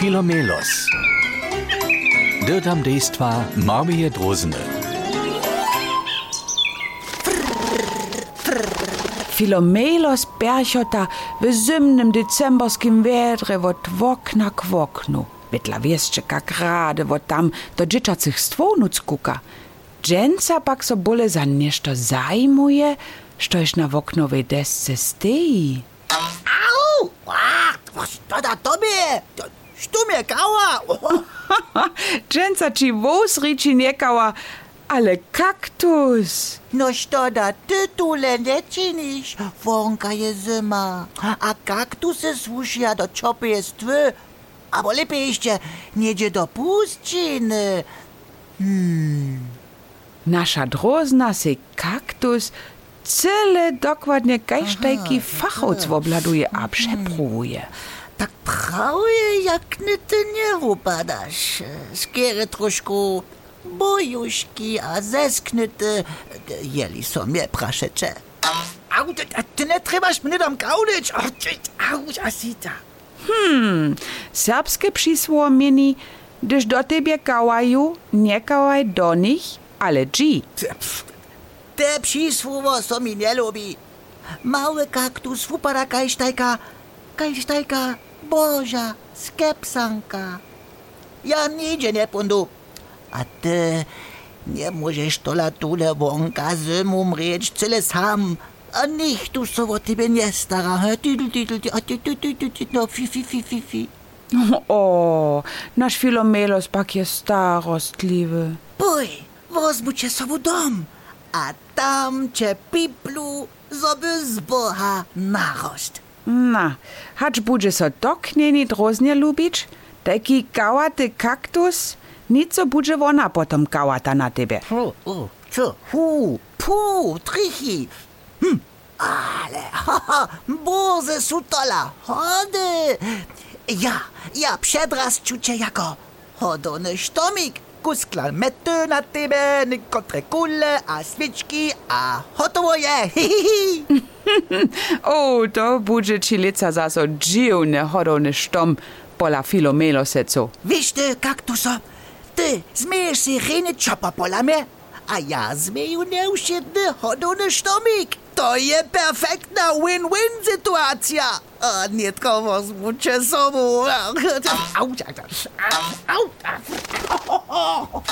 Filomelos. Dirtam dejstva Marmije Drozene. Filomelos Berchota w zimnym decemberskim wiedrze od okna k oknu. Witla wieszcze, jak rade wod tam do dzieciacych stwonuc kuka. Dżęca pak so bóle za nieszto zajmuje, sztoś na oknowej desce stoi. Au! Was to da tobie? Što mnie kała? Dżęca ci wóz riči niekała, ale kaktus. No što da ty tu nie činiš? Wonka je zima, a kaktusy słušia do twy. Albo lepiej jeszcze, niedzie do puszczyny. Nasza drozna se kaktus cyle dokładnie kajsztajki fachowc obladuje a przepróbuje. Prawie jak ty nie upadasz. Skiery troszkę bojuszki, a zesknity, jeli są mnie praszecze. Au, ty, nie trzymasz mnie tam kaudyć. Au, asita. Serbskie przysło mieni, gdyż do ciebie kałaju, nie kałaj do nich, ale dzi. Te przysłowo co mi nie lubi. Mały kaktus upada kajsztajka, kajsztajka Boja, skepsanka. Ja nici ne pundu. Atë, nie możesz to latule wonka z mum rzecz celes ham. A nicht du so wat iben jestara. Tüdel, tüdel, tüdel, no fi, fi, fi, fi, fi. O, nasz filomelos pak jest starostliwy. Bój, wozbucie sobie dom, a tam cię piplu zoby z Boha narost. Na, hacz budże so doknieni droznie lubić, taki kałaty kaktus, nic so budże wona potom kałata na tebe. O, o, co? Hu, pu, trichy. Hm, ale, haha, boze sutola, chody. Ja, ja przedraz czucie jako hodony sztomik. Kusklan mety na tebe, kotre kule, a svički, a hotovo je. Hi, hi, hi. O, to budże ci lica za so dziwne hodowny sztom pola Filomelosecu. Wiesz ty, kaktuso, ty zmiejesz si rejny czopa pola mnie, a ja zmieju nieusiedny hodony sztomik. To je perfektna win-win sytuacja. A nie tylko wozmucie sobą. Au, au, au, au.